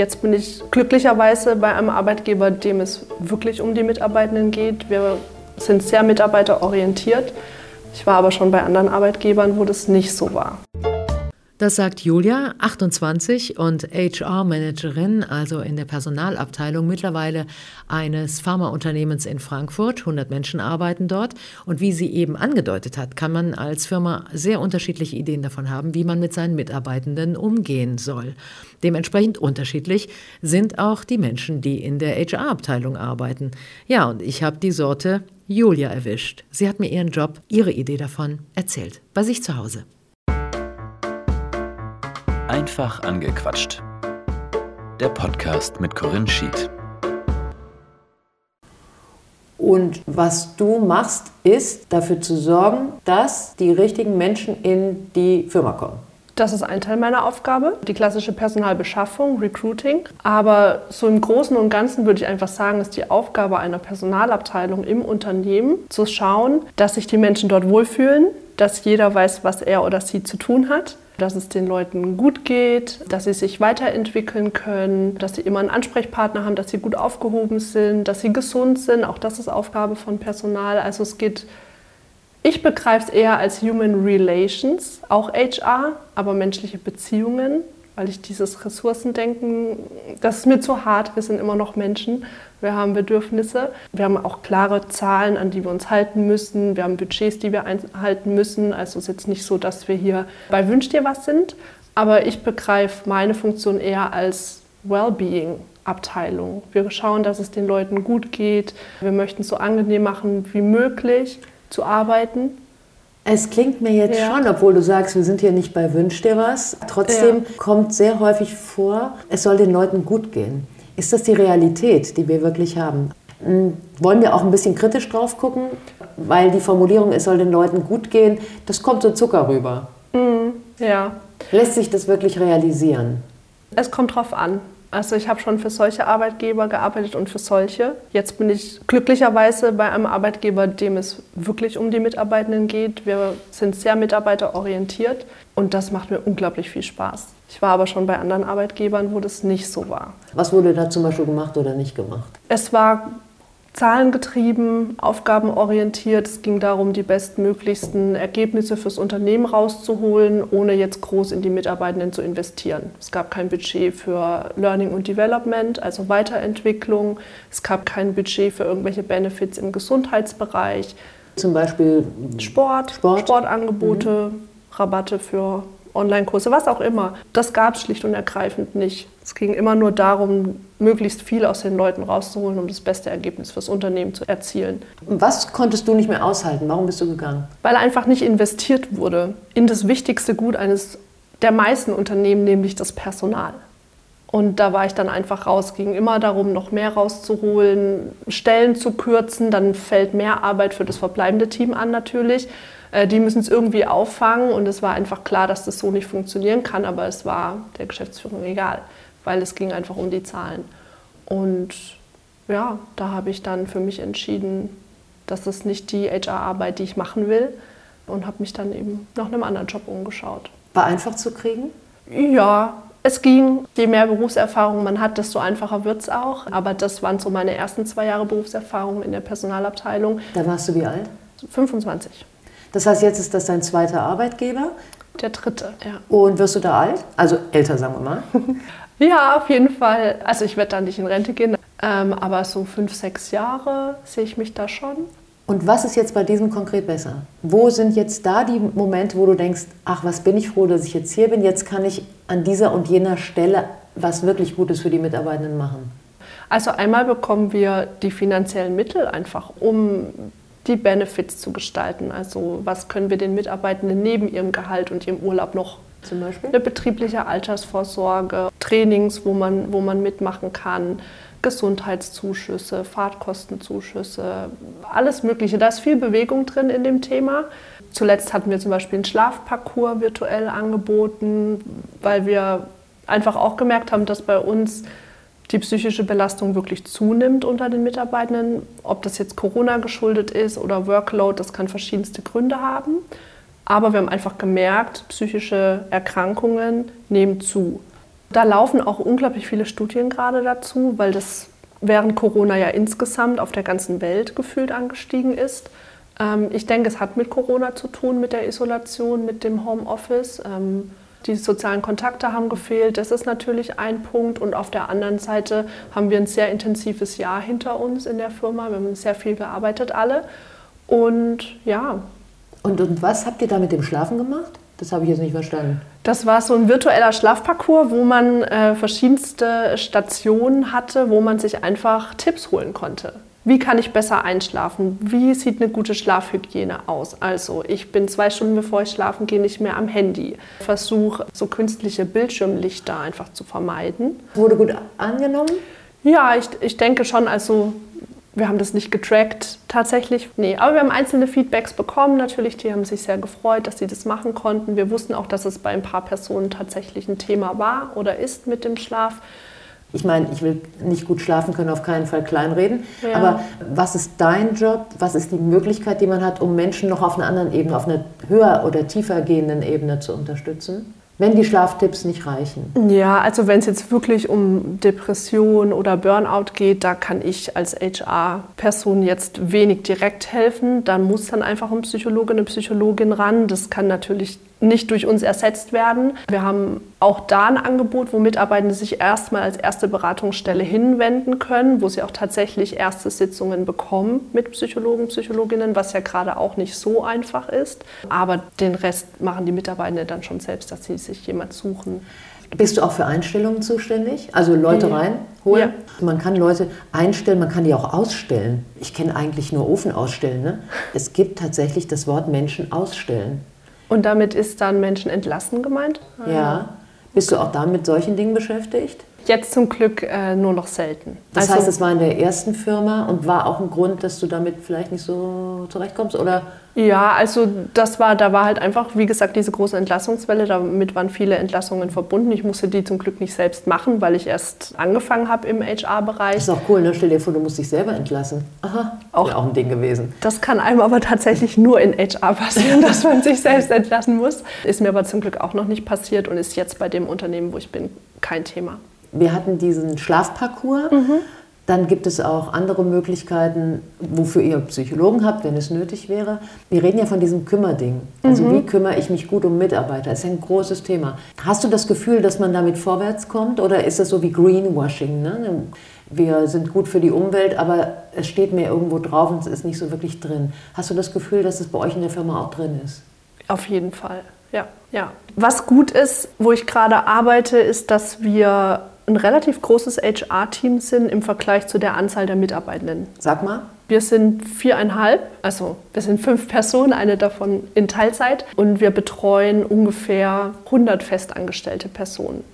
Jetzt bin ich glücklicherweise bei einem Arbeitgeber, dem es wirklich um die Mitarbeitenden geht. Wir sind sehr mitarbeiterorientiert. Ich war aber schon bei anderen Arbeitgebern, wo das nicht so war. Das sagt Julia, 28 und HR-Managerin, also in der Personalabteilung mittlerweile eines Pharmaunternehmens in Frankfurt. 100 Menschen arbeiten dort. Und wie sie eben angedeutet hat, kann man als Firma sehr unterschiedliche Ideen davon haben, wie man mit seinen Mitarbeitenden umgehen soll. Dementsprechend unterschiedlich sind auch die Menschen, die in der HR-Abteilung arbeiten. Ja, und ich habe die Sorte Julia erwischt. Sie hat mir ihren Job, ihre Idee davon erzählt, bei sich zu Hause. Einfach angequatscht. Der Podcast mit Corinne Schied. Und was du machst, ist dafür zu sorgen, dass die richtigen Menschen in die Firma kommen. Das ist ein Teil meiner Aufgabe, die klassische Personalbeschaffung, Recruiting. Aber so im Großen und Ganzen würde ich einfach sagen, ist die Aufgabe einer Personalabteilung im Unternehmen zu schauen, dass sich die Menschen dort wohlfühlen, dass jeder weiß, was er oder sie zu tun hat dass es den Leuten gut geht, dass sie sich weiterentwickeln können, dass sie immer einen Ansprechpartner haben, dass sie gut aufgehoben sind, dass sie gesund sind. Auch das ist Aufgabe von Personal. Also es geht, ich begreife es eher als Human Relations, auch HR, aber menschliche Beziehungen weil ich dieses Ressourcendenken, das ist mir zu hart. Wir sind immer noch Menschen, wir haben Bedürfnisse, wir haben auch klare Zahlen, an die wir uns halten müssen, wir haben Budgets, die wir einhalten müssen. Also es ist jetzt nicht so, dass wir hier bei Wünsch dir was sind, aber ich begreife meine Funktion eher als Wellbeing. Abteilung. Wir schauen, dass es den Leuten gut geht. Wir möchten es so angenehm machen wie möglich zu arbeiten. Es klingt mir jetzt ja. schon, obwohl du sagst, wir sind hier nicht bei Wünsch dir was. Trotzdem ja. kommt sehr häufig vor, es soll den Leuten gut gehen. Ist das die Realität, die wir wirklich haben? Hm, wollen wir auch ein bisschen kritisch drauf gucken, weil die Formulierung, es soll den Leuten gut gehen, das kommt so Zucker rüber. Mhm. Ja. Lässt sich das wirklich realisieren? Es kommt drauf an. Also ich habe schon für solche Arbeitgeber gearbeitet und für solche. Jetzt bin ich glücklicherweise bei einem Arbeitgeber, dem es wirklich um die Mitarbeitenden geht. Wir sind sehr mitarbeiterorientiert und das macht mir unglaublich viel Spaß. Ich war aber schon bei anderen Arbeitgebern, wo das nicht so war. Was wurde da zum Beispiel gemacht oder nicht gemacht? Es war zahlengetrieben, aufgabenorientiert. Es ging darum, die bestmöglichsten Ergebnisse fürs Unternehmen rauszuholen, ohne jetzt groß in die Mitarbeitenden zu investieren. Es gab kein Budget für Learning und Development, also Weiterentwicklung. Es gab kein Budget für irgendwelche Benefits im Gesundheitsbereich. Zum Beispiel Sport, Sport. Sportangebote, mhm. Rabatte für Online-Kurse, was auch immer. Das gab es schlicht und ergreifend nicht. Es ging immer nur darum, möglichst viel aus den Leuten rauszuholen, um das beste Ergebnis fürs Unternehmen zu erzielen. Was konntest du nicht mehr aushalten? Warum bist du gegangen? Weil einfach nicht investiert wurde in das wichtigste Gut eines der meisten Unternehmen, nämlich das Personal. Und da war ich dann einfach raus. Es ging immer darum, noch mehr rauszuholen, Stellen zu kürzen. Dann fällt mehr Arbeit für das verbleibende Team an natürlich. Äh, die müssen es irgendwie auffangen und es war einfach klar, dass das so nicht funktionieren kann, aber es war der Geschäftsführung egal, weil es ging einfach um die Zahlen. Und ja, da habe ich dann für mich entschieden, dass das nicht die HR-Arbeit, die ich machen will und habe mich dann eben nach einem anderen Job umgeschaut. War einfach zu kriegen? Ja, es ging. Je mehr Berufserfahrung man hat, desto einfacher wird es auch. Aber das waren so meine ersten zwei Jahre Berufserfahrung in der Personalabteilung. Da warst du wie alt? 25. Das heißt, jetzt ist das dein zweiter Arbeitgeber? Der dritte, ja. Und wirst du da alt? Also älter, sagen wir mal. ja, auf jeden Fall. Also ich werde da nicht in Rente gehen, ähm, aber so fünf, sechs Jahre sehe ich mich da schon. Und was ist jetzt bei diesem konkret besser? Wo sind jetzt da die Momente, wo du denkst, ach, was bin ich froh, dass ich jetzt hier bin, jetzt kann ich an dieser und jener Stelle was wirklich Gutes für die Mitarbeitenden machen? Also einmal bekommen wir die finanziellen Mittel einfach, um die Benefits zu gestalten. Also was können wir den Mitarbeitenden neben ihrem Gehalt und ihrem Urlaub noch zum Beispiel? Eine betriebliche Altersvorsorge, Trainings, wo man, wo man mitmachen kann, Gesundheitszuschüsse, Fahrtkostenzuschüsse, alles Mögliche. Da ist viel Bewegung drin in dem Thema. Zuletzt hatten wir zum Beispiel einen Schlafparcours virtuell angeboten, weil wir einfach auch gemerkt haben, dass bei uns die psychische Belastung wirklich zunimmt unter den Mitarbeitenden. Ob das jetzt Corona geschuldet ist oder Workload, das kann verschiedenste Gründe haben. Aber wir haben einfach gemerkt, psychische Erkrankungen nehmen zu. Da laufen auch unglaublich viele Studien gerade dazu, weil das während Corona ja insgesamt auf der ganzen Welt gefühlt angestiegen ist. Ähm, ich denke, es hat mit Corona zu tun, mit der Isolation, mit dem Homeoffice. Die sozialen Kontakte haben gefehlt, das ist natürlich ein Punkt. Und auf der anderen Seite haben wir ein sehr intensives Jahr hinter uns in der Firma. Wir haben sehr viel gearbeitet alle. Und ja. Und, und was habt ihr da mit dem Schlafen gemacht? Das habe ich jetzt nicht verstanden. Das war so ein virtueller Schlafparcours, wo man äh, verschiedenste Stationen hatte, wo man sich einfach Tipps holen konnte. Wie kann ich besser einschlafen? Wie sieht eine gute Schlafhygiene aus? Also, ich bin zwei Stunden bevor ich schlafen gehe nicht mehr am Handy. Versuche so künstliche Bildschirmlichter einfach zu vermeiden. Wurde gut angenommen? Ja, ich, ich denke schon. Also wir haben das nicht getrackt, tatsächlich. Nee, aber wir haben einzelne Feedbacks bekommen. Natürlich, die haben sich sehr gefreut, dass sie das machen konnten. Wir wussten auch, dass es bei ein paar Personen tatsächlich ein Thema war oder ist mit dem Schlaf. Ich meine, ich will nicht gut schlafen können, auf keinen Fall kleinreden. Ja. Aber was ist dein Job? Was ist die Möglichkeit, die man hat, um Menschen noch auf einer anderen Ebene, auf einer höher oder tiefer gehenden Ebene zu unterstützen? wenn die Schlaftipps nicht reichen? Ja, also wenn es jetzt wirklich um Depression oder Burnout geht, da kann ich als HR-Person jetzt wenig direkt helfen. Dann muss dann einfach ein Psychologe, eine Psychologin ran. Das kann natürlich nicht durch uns ersetzt werden. Wir haben auch da ein Angebot, wo Mitarbeitende sich erstmal als erste Beratungsstelle hinwenden können, wo sie auch tatsächlich erste Sitzungen bekommen mit Psychologen, Psychologinnen, was ja gerade auch nicht so einfach ist. Aber den Rest machen die Mitarbeitenden dann schon selbst, dass sie sich jemand suchen. Bist du auch für Einstellungen zuständig? Also Leute ja. reinholen? Ja. Man kann Leute einstellen, man kann die auch ausstellen. Ich kenne eigentlich nur Ofen ausstellen. Ne? Es gibt tatsächlich das Wort Menschen ausstellen. Und damit ist dann Menschen entlassen gemeint? Ja. Bist du auch da mit solchen Dingen beschäftigt? Jetzt zum Glück äh, nur noch selten. Das also, heißt, es war in der ersten Firma und war auch ein Grund, dass du damit vielleicht nicht so zurechtkommst? Oder? Ja, also das war, da war halt einfach, wie gesagt, diese große Entlassungswelle. Damit waren viele Entlassungen verbunden. Ich musste die zum Glück nicht selbst machen, weil ich erst angefangen habe im HR-Bereich. Ist auch cool, ne? Stell dir vor, du musst dich selber entlassen. Aha, auch, auch ein Ding gewesen. Das kann einem aber tatsächlich nur in HR passieren, dass man sich selbst entlassen muss. Ist mir aber zum Glück auch noch nicht passiert und ist jetzt bei dem Unternehmen, wo ich bin, kein Thema wir hatten diesen Schlafparcours. Mhm. Dann gibt es auch andere Möglichkeiten, wofür ihr Psychologen habt, wenn es nötig wäre. Wir reden ja von diesem Kümmerding. Also mhm. wie kümmere ich mich gut um Mitarbeiter? Das ist ein großes Thema. Hast du das Gefühl, dass man damit vorwärts kommt? Oder ist das so wie Greenwashing? Ne? Wir sind gut für die Umwelt, aber es steht mir irgendwo drauf und es ist nicht so wirklich drin. Hast du das Gefühl, dass es bei euch in der Firma auch drin ist? Auf jeden Fall, ja. ja. Was gut ist, wo ich gerade arbeite, ist, dass wir ein relativ großes HR-Team sind im Vergleich zu der Anzahl der Mitarbeitenden. Sag mal. Wir sind viereinhalb, also wir sind fünf Personen, eine davon in Teilzeit und wir betreuen ungefähr 100 festangestellte Personen.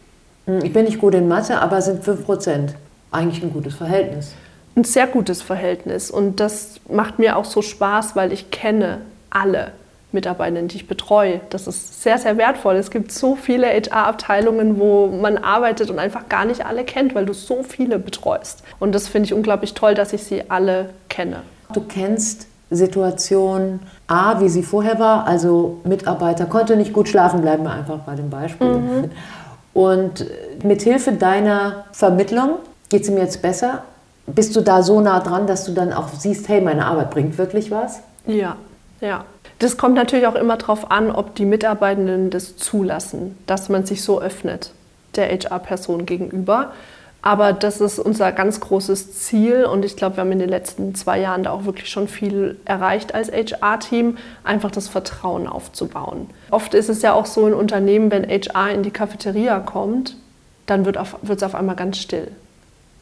Hm, ich bin nicht gut in Mathe, aber sind fünf Prozent eigentlich ein gutes Verhältnis. Ein sehr gutes Verhältnis und das macht mir auch so Spaß, weil ich kenne alle. Mitarbeitenden, die ich betreue. Das ist sehr, sehr wertvoll. Es gibt so viele HR-Abteilungen, wo man arbeitet und einfach gar nicht alle kennt, weil du so viele betreust. Und das finde ich unglaublich toll, dass ich sie alle kenne. Du kennst Situation A, wie sie vorher war, also Mitarbeiter konnte nicht gut schlafen, bleiben wir einfach bei dem Beispiel. Mhm. Und mit Hilfe deiner Vermittlung geht es ihm jetzt besser. Bist du da so nah dran, dass du dann auch siehst, hey, meine Arbeit bringt wirklich was? Ja, ja. Das kommt natürlich auch immer darauf an, ob die Mitarbeitenden das zulassen, dass man sich so öffnet der HR-Person gegenüber. Aber das ist unser ganz großes Ziel und ich glaube, wir haben in den letzten zwei Jahren da auch wirklich schon viel erreicht als HR-Team, einfach das Vertrauen aufzubauen. Oft ist es ja auch so in Unternehmen, wenn HR in die Cafeteria kommt, dann wird es auf einmal ganz still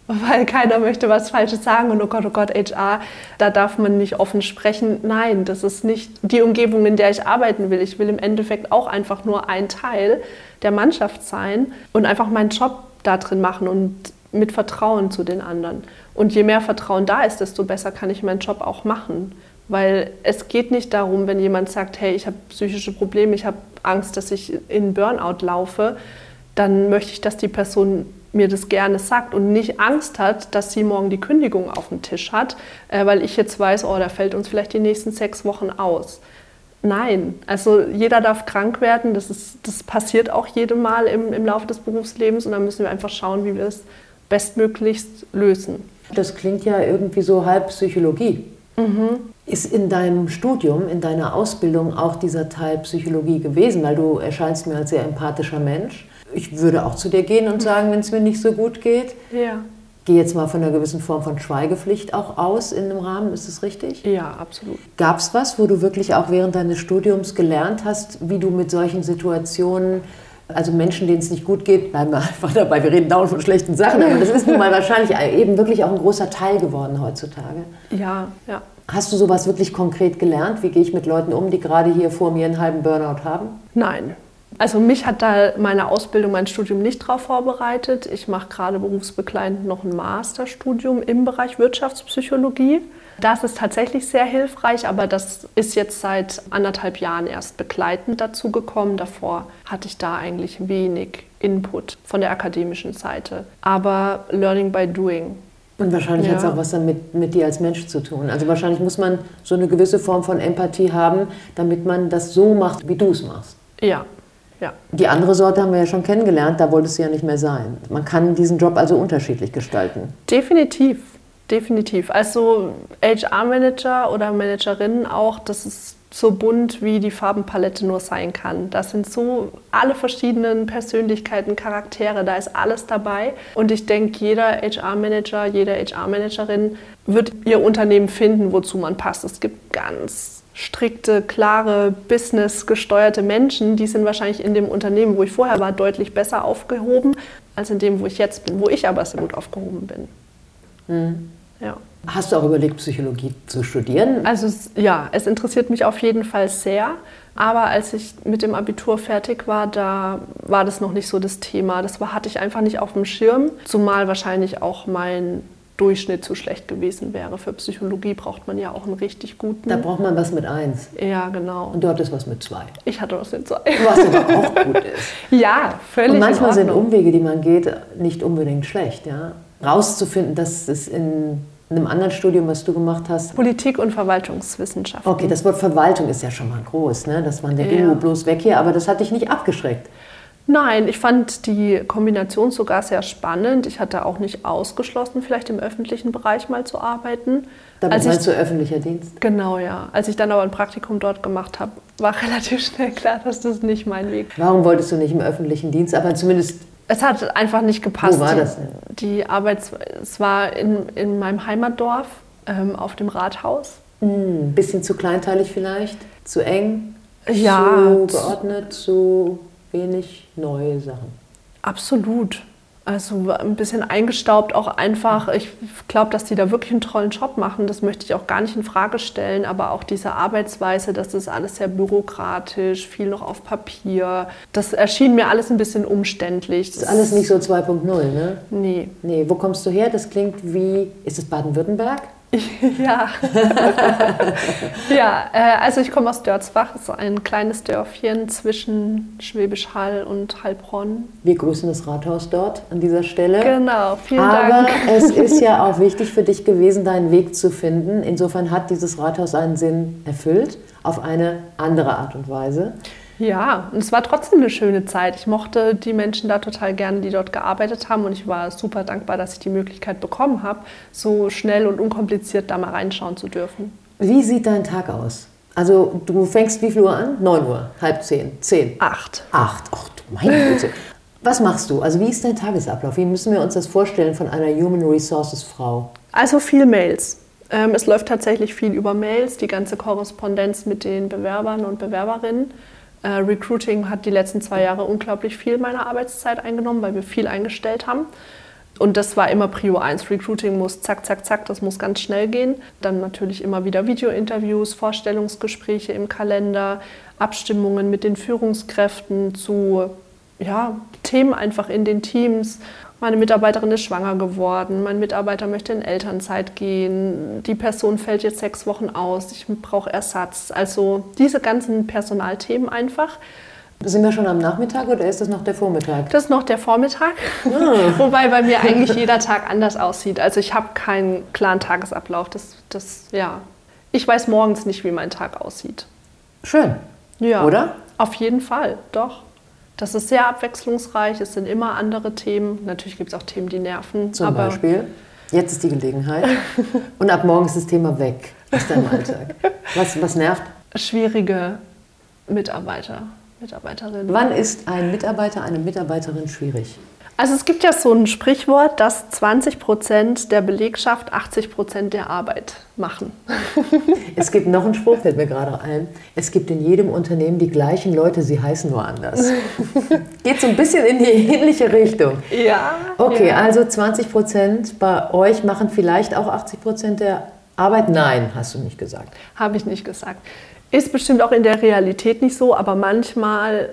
weil keiner möchte was Falsches sagen und oh Gott, oh Gott, HR, da darf man nicht offen sprechen. Nein, das ist nicht die Umgebung, in der ich arbeiten will. Ich will im Endeffekt auch einfach nur ein Teil der Mannschaft sein und einfach meinen Job da drin machen und mit Vertrauen zu den anderen. Und je mehr Vertrauen da ist, desto besser kann ich meinen Job auch machen. Weil es geht nicht darum, wenn jemand sagt, hey, ich habe psychische Probleme, ich habe Angst, dass ich in Burnout laufe, dann möchte ich, dass die Person mir das gerne sagt und nicht Angst hat, dass sie morgen die Kündigung auf dem Tisch hat, äh, weil ich jetzt weiß, oh, da fällt uns vielleicht die nächsten sechs Wochen aus. Nein, also jeder darf krank werden. Das, ist, das passiert auch jedem Mal im, im Laufe des Berufslebens und dann müssen wir einfach schauen, wie wir es bestmöglichst lösen. Das klingt ja irgendwie so halb Psychologie. Mhm. Ist in deinem Studium, in deiner Ausbildung auch dieser Teil Psychologie gewesen? Weil du erscheinst mir als sehr empathischer Mensch. Ich würde auch zu dir gehen und sagen, wenn es mir nicht so gut geht. Ja. Gehe jetzt mal von einer gewissen Form von Schweigepflicht auch aus in dem Rahmen, ist das richtig? Ja, absolut. Gab es was, wo du wirklich auch während deines Studiums gelernt hast, wie du mit solchen Situationen also Menschen, denen es nicht gut geht, bleiben wir einfach dabei. Wir reden dauernd von schlechten Sachen, aber das ist nun mal wahrscheinlich eben wirklich auch ein großer Teil geworden heutzutage. Ja, ja. Hast du sowas wirklich konkret gelernt? Wie gehe ich mit Leuten um, die gerade hier vor mir einen halben Burnout haben? Nein. Also mich hat da meine Ausbildung, mein Studium nicht darauf vorbereitet. Ich mache gerade berufsbegleitend noch ein Masterstudium im Bereich Wirtschaftspsychologie. Das ist tatsächlich sehr hilfreich, aber das ist jetzt seit anderthalb Jahren erst begleitend dazu gekommen. Davor hatte ich da eigentlich wenig Input von der akademischen Seite. Aber Learning by Doing. Und wahrscheinlich ja. hat es auch was damit mit dir als Mensch zu tun. Also wahrscheinlich muss man so eine gewisse Form von Empathie haben, damit man das so macht, wie du es machst. Ja, ja. Die andere Sorte haben wir ja schon kennengelernt, da wolltest du ja nicht mehr sein. Man kann diesen Job also unterschiedlich gestalten. Definitiv. Definitiv. Also HR-Manager oder Managerinnen auch, das ist so bunt, wie die Farbenpalette nur sein kann. Das sind so alle verschiedenen Persönlichkeiten, Charaktere, da ist alles dabei. Und ich denke, jeder HR-Manager, jede HR-Managerin wird ihr Unternehmen finden, wozu man passt. Es gibt ganz strikte, klare, businessgesteuerte Menschen, die sind wahrscheinlich in dem Unternehmen, wo ich vorher war, deutlich besser aufgehoben, als in dem, wo ich jetzt bin, wo ich aber sehr gut aufgehoben bin. Mhm. Ja. Hast du auch überlegt, Psychologie zu studieren? Also ja, es interessiert mich auf jeden Fall sehr. Aber als ich mit dem Abitur fertig war, da war das noch nicht so das Thema. Das war, hatte ich einfach nicht auf dem Schirm. Zumal wahrscheinlich auch mein Durchschnitt zu schlecht gewesen wäre. Für Psychologie braucht man ja auch einen richtig guten. Da braucht man was mit eins. Ja, genau. Und du hattest was mit zwei. Ich hatte was mit zwei. Was aber auch gut ist. Ja, völlig. Und manchmal sind Umwege, die man geht, nicht unbedingt schlecht. Ja? Rauszufinden, dass es in einem anderen Studium, was du gemacht hast. Politik und Verwaltungswissenschaften. Okay, das Wort Verwaltung ist ja schon mal groß, ne? Das war der ja. bloß weg hier, aber das hat dich nicht abgeschreckt. Nein, ich fand die Kombination sogar sehr spannend. Ich hatte auch nicht ausgeschlossen, vielleicht im öffentlichen Bereich mal zu arbeiten. Damit Als meinst ich, du öffentlicher Dienst? Genau, ja. Als ich dann aber ein Praktikum dort gemacht habe, war relativ schnell klar, dass das nicht mein Weg war. Warum wolltest du nicht im öffentlichen Dienst, aber zumindest es hat einfach nicht gepasst. Wo war das denn? Die Arbeit, es war in, in meinem Heimatdorf ähm, auf dem Rathaus. Ein hm, bisschen zu kleinteilig vielleicht, zu eng, ja, zu geordnet, zu wenig neue Sachen. Absolut. Also ein bisschen eingestaubt auch einfach. Ich glaube, dass die da wirklich einen tollen Job machen. Das möchte ich auch gar nicht in Frage stellen. Aber auch diese Arbeitsweise, das ist alles sehr bürokratisch, viel noch auf Papier. Das erschien mir alles ein bisschen umständlich. Das ist alles nicht so 2.0, ne? Nee. Nee, wo kommst du her? Das klingt wie, ist es Baden-Württemberg? Ja. ja, äh, also ich komme aus Dörzbach, das ist ein kleines Dörfchen zwischen Schwäbisch Hall und Heilbronn. Wir grüßen das Rathaus dort an dieser Stelle. Genau, vielen Aber Dank. Aber es ist ja auch wichtig für dich gewesen, deinen Weg zu finden. Insofern hat dieses Rathaus einen Sinn erfüllt, auf eine andere Art und Weise. Ja, und es war trotzdem eine schöne Zeit. Ich mochte die Menschen da total gerne, die dort gearbeitet haben. Und ich war super dankbar, dass ich die Möglichkeit bekommen habe, so schnell und unkompliziert da mal reinschauen zu dürfen. Wie sieht dein Tag aus? Also du fängst wie viel Uhr an? 9 Uhr, halb zehn, zehn? Acht. Acht, ach du meine Güte. Was machst du? Also wie ist dein Tagesablauf? Wie müssen wir uns das vorstellen von einer Human Resources Frau? Also viel Mails. Ähm, es läuft tatsächlich viel über Mails, die ganze Korrespondenz mit den Bewerbern und Bewerberinnen. Äh, Recruiting hat die letzten zwei Jahre unglaublich viel meiner Arbeitszeit eingenommen, weil wir viel eingestellt haben. Und das war immer Prio 1. Recruiting muss zack, zack, zack, das muss ganz schnell gehen. Dann natürlich immer wieder Videointerviews, Vorstellungsgespräche im Kalender, Abstimmungen mit den Führungskräften zu ja, Themen einfach in den Teams meine Mitarbeiterin ist schwanger geworden, mein Mitarbeiter möchte in Elternzeit gehen, die Person fällt jetzt sechs Wochen aus, ich brauche Ersatz. Also diese ganzen Personalthemen einfach. Sind wir schon am Nachmittag oder ist das noch der Vormittag? Das ist noch der Vormittag, ah. wobei bei mir eigentlich jeder Tag anders aussieht. Also ich habe keinen klaren Tagesablauf. Das, das, ja. Ich weiß morgens nicht, wie mein Tag aussieht. Schön. Ja. Oder? Auf jeden Fall, doch. Das ist sehr abwechslungsreich, es sind immer andere Themen. Natürlich gibt es auch Themen, die nerven. Zum Beispiel. Jetzt ist die Gelegenheit. Und ab morgen ist das Thema weg aus deinem Alltag. Was, was nervt? Schwierige Mitarbeiter, Mitarbeiterinnen. Wann ist ein Mitarbeiter, eine Mitarbeiterin schwierig? Also es gibt ja so ein Sprichwort, dass 20 Prozent der Belegschaft 80 Prozent der Arbeit machen. Es gibt noch einen Spruch, fällt mir gerade ein. Es gibt in jedem Unternehmen die gleichen Leute, sie heißen nur anders. Geht so ein bisschen in die ähnliche Richtung. Ja. Okay, ja. also 20 Prozent bei euch machen vielleicht auch 80 Prozent der Arbeit? Nein, hast du nicht gesagt. Habe ich nicht gesagt. Ist bestimmt auch in der Realität nicht so, aber manchmal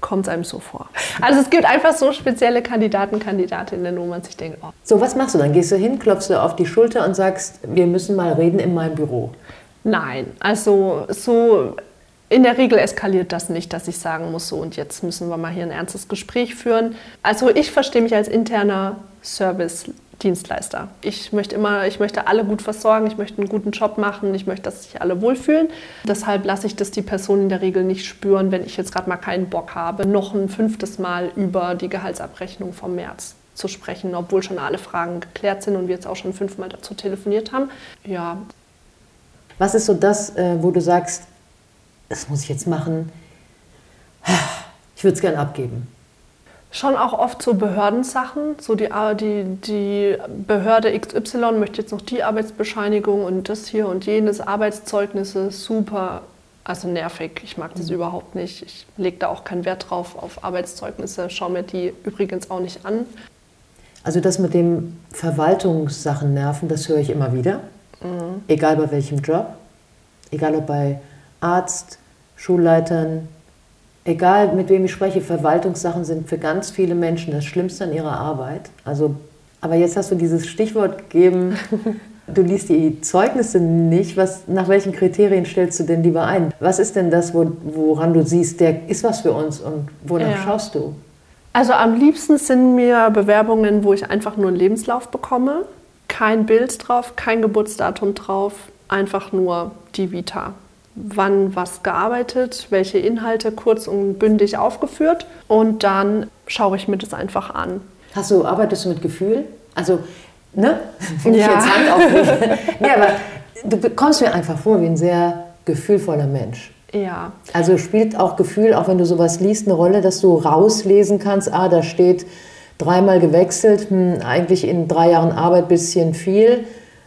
kommt es einem so vor. Also es gibt einfach so spezielle Kandidaten, Kandidatinnen, wo man sich denkt, oh. So, was machst du dann? Gehst du hin, klopfst du auf die Schulter und sagst, wir müssen mal reden in meinem Büro. Nein, also so in der Regel eskaliert das nicht, dass ich sagen muss, so und jetzt müssen wir mal hier ein ernstes Gespräch führen. Also ich verstehe mich als interner Service-Dienstleister. Ich möchte immer, ich möchte alle gut versorgen, ich möchte einen guten Job machen, ich möchte, dass sich alle wohlfühlen. Deshalb lasse ich das die Person in der Regel nicht spüren, wenn ich jetzt gerade mal keinen Bock habe, noch ein fünftes Mal über die Gehaltsabrechnung vom März zu sprechen, obwohl schon alle Fragen geklärt sind und wir jetzt auch schon fünfmal dazu telefoniert haben. Ja, Was ist so das, äh, wo du sagst, das muss ich jetzt machen? Ich würde es gern abgeben. Schon auch oft so Behördensachen, so die, die, die Behörde XY möchte jetzt noch die Arbeitsbescheinigung und das hier und jenes, Arbeitszeugnisse, super, also nervig. Ich mag das überhaupt nicht. Ich lege da auch keinen Wert drauf auf Arbeitszeugnisse, schaue mir die übrigens auch nicht an. Also das mit dem Verwaltungssachen nerven, das höre ich immer wieder. Egal bei welchem Job. Egal ob bei Arzt, Schulleitern, egal mit wem ich spreche, Verwaltungssachen sind für ganz viele Menschen das Schlimmste an ihrer Arbeit. Also, aber jetzt hast du dieses Stichwort gegeben, du liest die Zeugnisse nicht. Was, nach welchen Kriterien stellst du denn lieber ein? Was ist denn das, wo, woran du siehst, der ist was für uns und wonach Ja. schaust du? Also am liebsten sind mir Bewerbungen, wo ich einfach nur einen Lebenslauf bekomme. Kein Bild drauf, kein Geburtsdatum drauf, einfach nur die Vita. Wann was gearbeitet, welche Inhalte kurz und bündig aufgeführt und dann schaue ich mir das einfach an. Hast du, arbeitest du mit Gefühl? Also, ne? Wenn ich Ja. jetzt Hand auflege. nee, aber du kommst mir einfach vor wie ein sehr gefühlvoller Mensch. Ja, Also spielt auch Gefühl, auch wenn du sowas liest, eine Rolle, dass du rauslesen kannst, ah, da steht dreimal gewechselt, hm, eigentlich in drei Jahren Arbeit bisschen viel,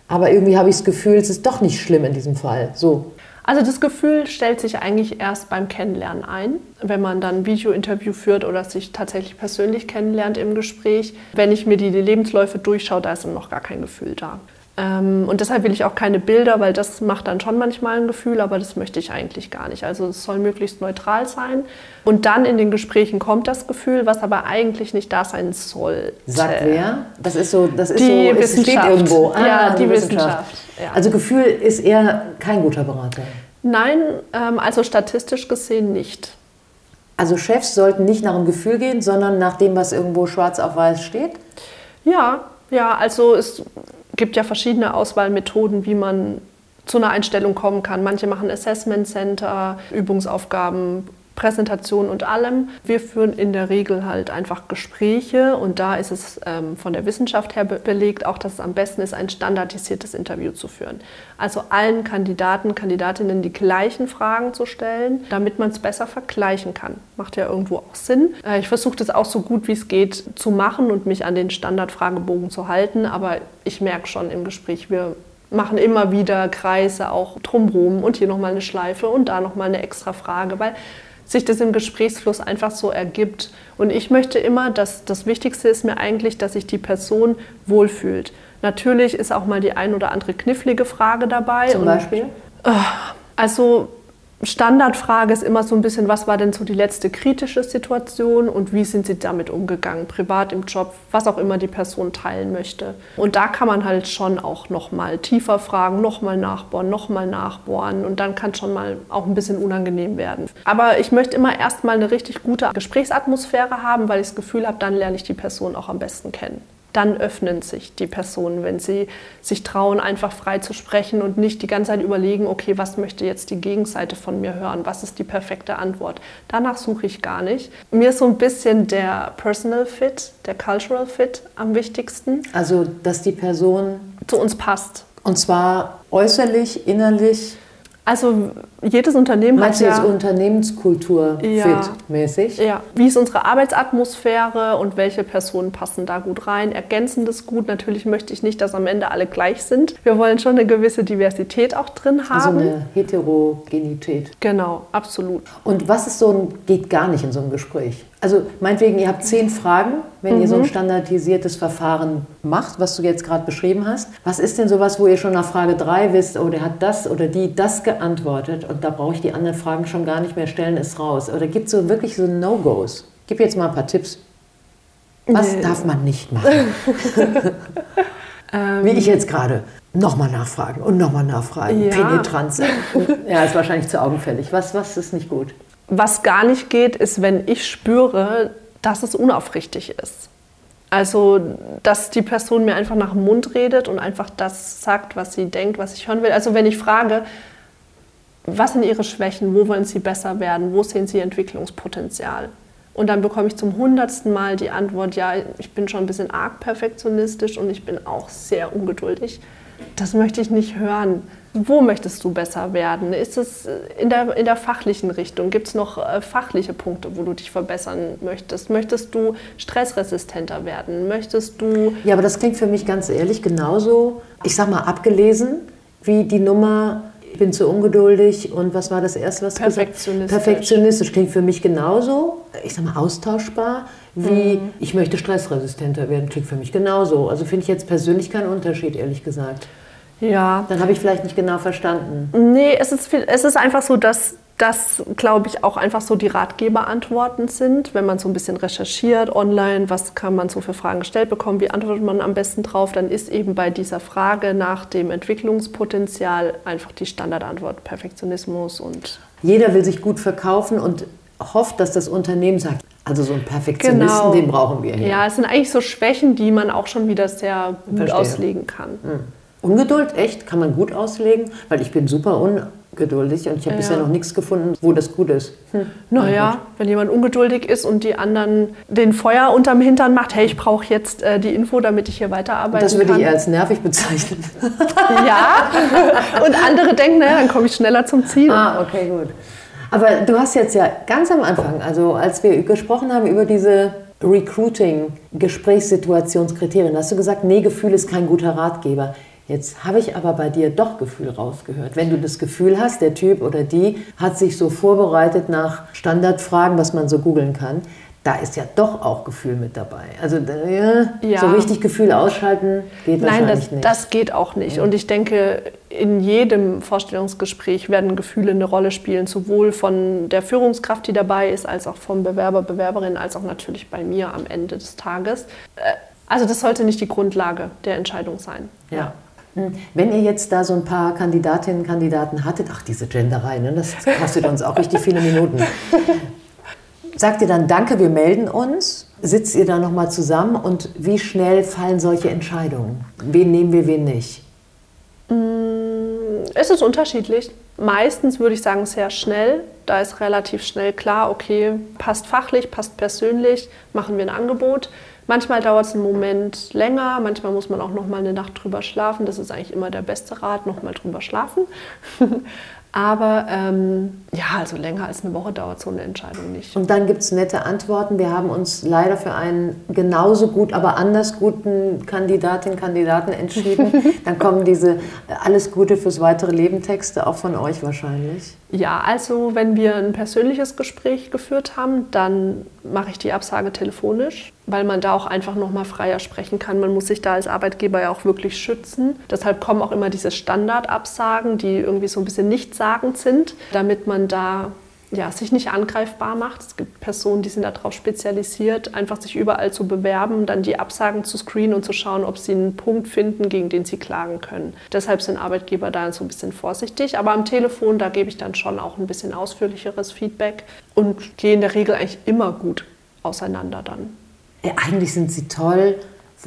aber irgendwie habe ich das Gefühl, es ist doch nicht schlimm in diesem Fall. So. Also das Gefühl stellt sich eigentlich erst beim Kennenlernen ein, wenn man dann ein Videointerview führt oder sich tatsächlich persönlich kennenlernt im Gespräch. Wenn ich mir die Lebensläufe durchschaue, da ist noch gar kein Gefühl da. Ähm, Und deshalb will ich auch keine Bilder, weil das macht dann schon manchmal ein Gefühl, aber das möchte ich eigentlich gar nicht. Also es soll möglichst neutral sein. Und dann in den Gesprächen kommt das Gefühl, was aber eigentlich nicht da sein soll. Sagt wer? Das ist so, das ist Die so, es steht Wissenschaft. irgendwo. Ah, Ja, die Wissenschaft, ja. Also Gefühl ist eher kein guter Berater. Nein, ähm, also statistisch gesehen nicht. Also Chefs sollten nicht nach dem Gefühl gehen, sondern nach dem, was irgendwo schwarz auf weiß steht. Ja, ja, also es gibt ja verschiedene Auswahlmethoden, wie man zu einer Einstellung kommen kann. Manche machen Assessment Center, Übungsaufgaben, Präsentationen und allem. Wir führen in der Regel halt einfach Gespräche und da ist es ähm, von der Wissenschaft her be belegt, auch dass es am besten ist, ein standardisiertes Interview zu führen. Also allen Kandidaten, Kandidatinnen die gleichen Fragen zu stellen, damit man es besser vergleichen kann. Macht ja irgendwo auch Sinn. Äh, ich versuche das auch so gut wie es geht zu machen und mich an den Standardfragebogen zu halten, aber ich merke schon im Gespräch, wir machen immer wieder Kreise auch drumherum und hier nochmal eine Schleife und da nochmal eine extra Frage, weil sich das im Gesprächsfluss einfach so ergibt. Und ich möchte immer, dass das Wichtigste ist mir eigentlich, dass sich die Person wohlfühlt. Natürlich ist auch mal die ein oder andere knifflige Frage dabei. Zum und Beispiel. also Standardfrage ist immer so ein bisschen, was war denn so die letzte kritische Situation und wie sind Sie damit umgegangen, privat im Job, was auch immer die Person teilen möchte. Und da kann man halt schon auch noch mal tiefer fragen, noch mal nachbohren, noch mal nachbohren und dann kann schon mal auch ein bisschen unangenehm werden. Aber ich möchte immer erst mal eine richtig gute Gesprächsatmosphäre haben, weil ich das Gefühl habe, dann lerne ich die Person auch am besten kennen. Dann öffnen sich die Personen, wenn sie sich trauen, einfach frei zu sprechen und nicht die ganze Zeit überlegen, okay, was möchte jetzt die Gegenseite von mir hören? Was ist die perfekte Antwort? Danach suche ich gar nicht. Mir ist so ein bisschen der Personal Fit, der Cultural Fit am wichtigsten. Also, dass die Person zu uns passt. Und zwar äußerlich, innerlich, also jedes Unternehmen Meinst hat du ja... jetzt Unternehmenskultur Ja. fit mäßig? Ja, wie ist unsere Arbeitsatmosphäre und welche Personen passen da gut rein? Ergänzen das gut? Natürlich möchte ich nicht, dass am Ende alle gleich sind. Wir wollen schon eine gewisse Diversität auch drin Also haben. eine Heterogenität. genau, absolut. Und was ist so ein, geht gar nicht in so einem Gespräch? Also meinetwegen, ihr habt zehn Fragen, wenn ihr so Mhm. ein standardisiertes Verfahren macht, was du jetzt gerade beschrieben hast. Was ist denn sowas, wo ihr schon nach Frage drei wisst, oh, der hat das oder die das geantwortet und da brauche ich die anderen Fragen schon gar nicht mehr stellen, ist raus. Oder gibt es so wirklich so No-Gos? Gib jetzt mal ein paar Tipps. Was Nee. darf man nicht machen? Ähm, Wie ich jetzt gerade. Nochmal nachfragen und nochmal nachfragen. Ja. Penetrant sein. Ja, ist wahrscheinlich zu augenfällig. Was, was ist nicht gut? Was gar nicht geht, ist, wenn ich spüre, dass es unaufrichtig ist. Also, dass die Person mir einfach nach dem Mund redet und einfach das sagt, was sie denkt, was ich hören will. Also, wenn ich frage, was sind Ihre Schwächen, wo wollen Sie besser werden, wo sehen Sie Entwicklungspotenzial? Und dann bekomme ich zum hundertsten Mal die Antwort, ja, ich bin schon ein bisschen arg perfektionistisch und ich bin auch sehr ungeduldig. Das möchte ich nicht hören. Wo möchtest du besser werden? Ist es in der, in der fachlichen Richtung? Gibt es noch äh, fachliche Punkte, wo du dich verbessern möchtest? Möchtest du stressresistenter werden? Möchtest du Ja, aber das klingt für mich ganz ehrlich genauso, ich sag mal, abgelesen wie die Nummer, ich bin zu ungeduldig und was war das erste, was du gesagt? Perfektionistisch. Perfektionistisch klingt für mich genauso, ich sag mal, austauschbar, wie Mhm. ich möchte stressresistenter werden, klingt für mich genauso. Also finde ich jetzt persönlich keinen Unterschied, ehrlich gesagt. Ja, Dann habe ich vielleicht nicht genau verstanden. Nee, es ist, viel, es ist einfach so, dass das, glaube ich, auch einfach so die Ratgeberantworten sind. Wenn man so ein bisschen recherchiert online, was kann man so für Fragen gestellt bekommen, wie antwortet man am besten drauf, dann ist eben bei dieser Frage nach dem Entwicklungspotenzial einfach die Standardantwort Perfektionismus und Jeder will sich gut verkaufen und hofft, dass das Unternehmen sagt, also so einen Perfektionisten, Genau. den brauchen wir hier. ja, es sind eigentlich so Schwächen, die man auch schon wieder sehr gut Verstehe. auslegen kann. Ungeduld, echt? Kann man gut auslegen? Weil ich bin super ungeduldig und ich habe Ja. bisher noch nichts gefunden, wo das gut ist. Hm. Naja, wenn jemand ungeduldig ist und die anderen den Feuer unterm Hintern macht, hey, ich brauche jetzt äh, die Info, damit ich hier weiterarbeiten Das würde kann. ich eher als nervig bezeichnen. Ja. Und andere denken, naja, dann komme ich schneller zum Ziel. ah, okay, gut. Aber du hast jetzt ja ganz am Anfang, also als wir gesprochen haben über diese Recruiting-Gesprächssituationskriterien, hast du gesagt, nee, Gefühl ist kein guter Ratgeber. Jetzt habe ich aber bei dir doch Gefühl rausgehört. Wenn du das Gefühl hast, der Typ oder die hat sich so vorbereitet nach Standardfragen, was man so googeln kann, da ist ja doch auch Gefühl mit dabei. Also äh, Ja. so richtig Gefühl ausschalten geht Nein, wahrscheinlich das, nicht. das geht auch nicht. Und ich denke, in jedem Vorstellungsgespräch werden Gefühle eine Rolle spielen, sowohl von der Führungskraft, die dabei ist, als auch vom Bewerber, Bewerberin, als auch natürlich bei mir am Ende des Tages. Äh, Also das sollte nicht die Grundlage der Entscheidung sein. Ja. Wenn ihr jetzt da so ein paar Kandidatinnen und Kandidaten hattet, ach, diese Genderei, ne, das kostet uns auch richtig viele Minuten. Sagt ihr dann Danke, wir melden uns? Sitzt ihr da nochmal zusammen und wie schnell fallen solche Entscheidungen? Wen nehmen wir, wen nicht? Es ist unterschiedlich. Meistens würde ich sagen sehr schnell. Da ist relativ schnell klar, okay, passt fachlich, passt persönlich, machen wir ein Angebot. Manchmal dauert es einen Moment länger, manchmal muss man auch noch mal eine Nacht drüber schlafen. Das ist eigentlich immer der beste Rat, noch mal drüber schlafen. Aber ähm, ja, also länger als eine Woche dauert so eine Entscheidung nicht. Und dann gibt es nette Antworten. Wir haben uns leider für einen genauso gut, aber anders guten Kandidatin, Kandidaten entschieden. Dann kommen diese äh, Alles Gute fürs weitere Leben Texte auch von euch wahrscheinlich. Ja, also wenn wir ein persönliches Gespräch geführt haben, dann mache ich die Absage telefonisch, weil man da auch einfach noch mal freier sprechen kann. Man muss sich da als Arbeitgeber ja auch wirklich schützen. Deshalb kommen auch immer diese Standardabsagen, die irgendwie so ein bisschen nichtssagend sind, damit man da ja, sich nicht angreifbar macht. Es gibt Personen, die sind darauf spezialisiert, einfach sich überall zu bewerben, dann die Absagen zu screenen und zu schauen, ob sie einen Punkt finden, gegen den sie klagen können. Deshalb sind Arbeitgeber da so ein bisschen vorsichtig. Aber am Telefon, da gebe ich dann schon auch ein bisschen ausführlicheres Feedback und gehe in der Regel eigentlich immer gut auseinander dann. Ja, eigentlich sind sie toll,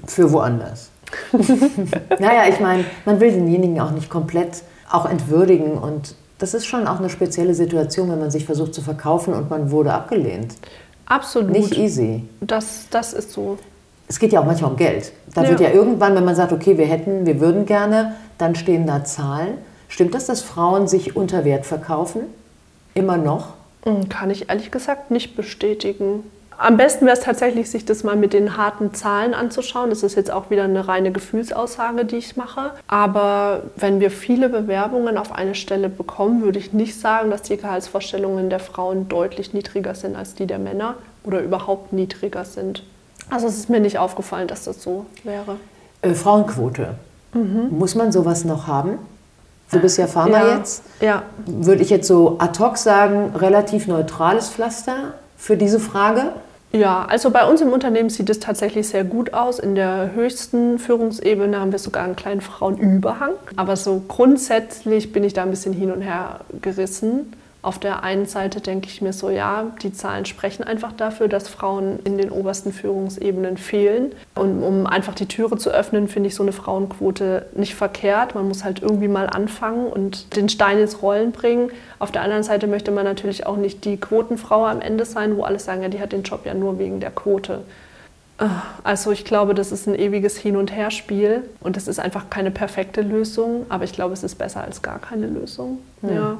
für woanders. naja, ich meine, man will denjenigen auch nicht komplett auch entwürdigen und das ist schon auch eine spezielle Situation, wenn man sich versucht zu verkaufen und man wurde abgelehnt. Absolut. Nicht easy. Das, das ist so. Es geht ja auch manchmal um Geld. Da ja. wird ja irgendwann, wenn man sagt, okay, wir hätten, wir würden gerne, dann stehen da Zahlen. Stimmt das, dass Frauen sich unter Wert verkaufen? Immer noch? Hm, kann ich ehrlich gesagt nicht bestätigen. Am besten wäre es tatsächlich, sich das mal mit den harten Zahlen anzuschauen. Das ist jetzt auch wieder eine reine Gefühlsaussage, die ich mache. Aber wenn wir viele Bewerbungen auf eine Stelle bekommen, würde ich nicht sagen, dass die Gehaltsvorstellungen der Frauen deutlich niedriger sind als die der Männer oder überhaupt niedriger sind. Also es ist mir nicht aufgefallen, dass das so wäre. Äh, Frauenquote. Mhm. Muss man sowas noch haben? Du bist ja Pharma ja, jetzt. Ja. Würde ich jetzt so ad hoc sagen, relativ neutrales Pflaster für diese Frage? Ja, also bei uns im Unternehmen sieht es tatsächlich sehr gut aus. In der höchsten Führungsebene haben wir sogar einen kleinen Frauenüberhang. Aber so grundsätzlich bin ich da ein bisschen hin und her gerissen. Auf der einen Seite denke ich mir so, ja, die Zahlen sprechen einfach dafür, dass Frauen in den obersten Führungsebenen fehlen. Und um einfach die Türe zu öffnen, finde ich so eine Frauenquote nicht verkehrt. Man muss halt irgendwie mal anfangen und den Stein ins Rollen bringen. Auf der anderen Seite möchte man natürlich auch nicht die Quotenfrau am Ende sein, wo alle sagen, ja, die hat den Job ja nur wegen der Quote. Ah, also ich glaube, das ist ein ewiges Hin- und Herspiel und das ist einfach keine perfekte Lösung, aber ich glaube, es ist besser als gar keine Lösung. Hm. Ja.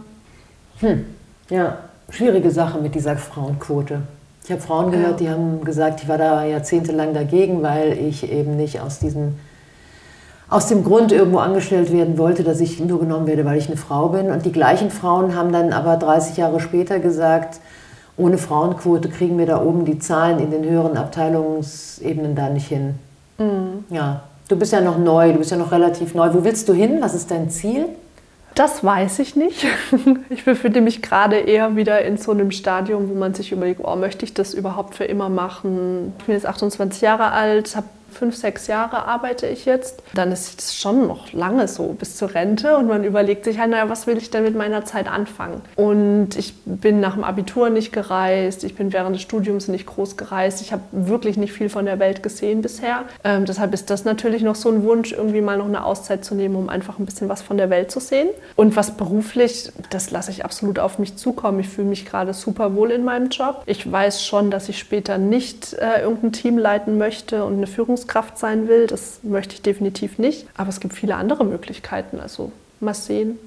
Hm. Ja, schwierige Sache mit dieser Frauenquote. Ich habe Frauen gehört, die haben gesagt, ich war da jahrzehntelang dagegen, weil ich eben nicht aus diesem aus dem Grund irgendwo angestellt werden wollte, dass ich nur genommen werde, weil ich eine Frau bin. Und die gleichen Frauen haben dann aber 30 Jahre später gesagt, ohne Frauenquote kriegen wir da oben die Zahlen in den höheren Abteilungsebenen da nicht hin. Mhm. Ja, du bist ja noch neu, du bist ja noch relativ neu. Wo willst du hin? Was ist dein Ziel? Das weiß ich nicht. Ich befinde mich gerade eher wieder in so einem Stadium, wo man sich überlegt, oh, möchte ich das überhaupt für immer machen? Ich bin jetzt 28 Jahre alt, habe fünf, sechs Jahre arbeite ich jetzt, dann ist es schon noch lange so bis zur Rente und man überlegt sich halt, naja, was will ich denn mit meiner Zeit anfangen? Und ich bin nach dem Abitur nicht gereist, ich bin während des Studiums nicht groß gereist, ich habe wirklich nicht viel von der Welt gesehen bisher. Ähm, deshalb ist das natürlich noch so ein Wunsch, irgendwie mal noch eine Auszeit zu nehmen, um einfach ein bisschen was von der Welt zu sehen. Und was beruflich, das lasse ich absolut auf mich zukommen. Ich fühle mich gerade super wohl in meinem Job. Ich weiß schon, dass ich später nicht äh, irgendein Team leiten möchte und eine Führungs Führungskraft sein will. Das möchte ich definitiv nicht. Aber es gibt viele andere Möglichkeiten. Also mal sehen.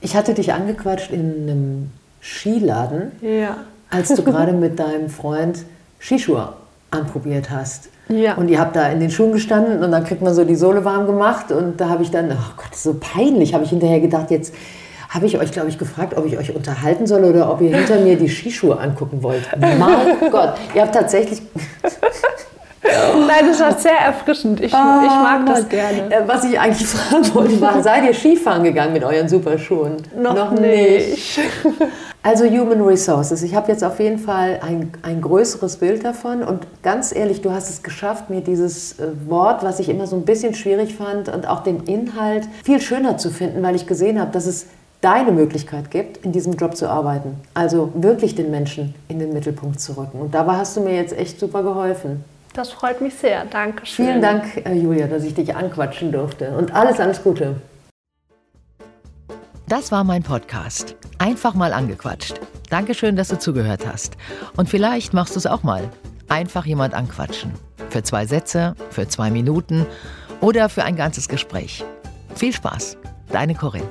Ich hatte dich angequatscht in einem Skiladen, ja. als du gerade mit deinem Freund Skischuhe anprobiert hast. Ja. Und ihr habt da in den Schuhen gestanden und dann kriegt man so die Sohle warm gemacht und da habe ich dann, oh Gott, so peinlich, habe ich hinterher gedacht, jetzt habe ich euch, glaube ich, gefragt, ob ich euch unterhalten soll oder ob ihr hinter mir die Skischuhe angucken wollt. Mein Gott, ihr habt tatsächlich... Nein, das war sehr erfrischend. Ich, ah, ich mag das gerne. Äh, was ich eigentlich fragen wollte, war, seid ihr Skifahren gegangen mit euren Superschuhen? Noch, Noch nicht. Also Human Resources. Ich habe jetzt auf jeden Fall ein, ein größeres Bild davon. Und ganz ehrlich, du hast es geschafft, mir dieses äh, Wort, was ich immer so ein bisschen schwierig fand, und auch den Inhalt viel schöner zu finden, weil ich gesehen habe, dass es deine Möglichkeit gibt, in diesem Job zu arbeiten. Also wirklich den Menschen in den Mittelpunkt zu rücken. Und dabei hast du mir jetzt echt super geholfen. Das freut mich sehr. Dankeschön. Vielen Dank, äh, Julia, dass ich dich anquatschen durfte. Und alles, alles Gute. Das war mein Podcast. Einfach mal angequatscht. Dankeschön, dass du zugehört hast. Und vielleicht machst du es auch mal. Einfach jemand anquatschen. Für zwei Sätze, für zwei Minuten oder für ein ganzes Gespräch. Viel Spaß. Deine Corinne.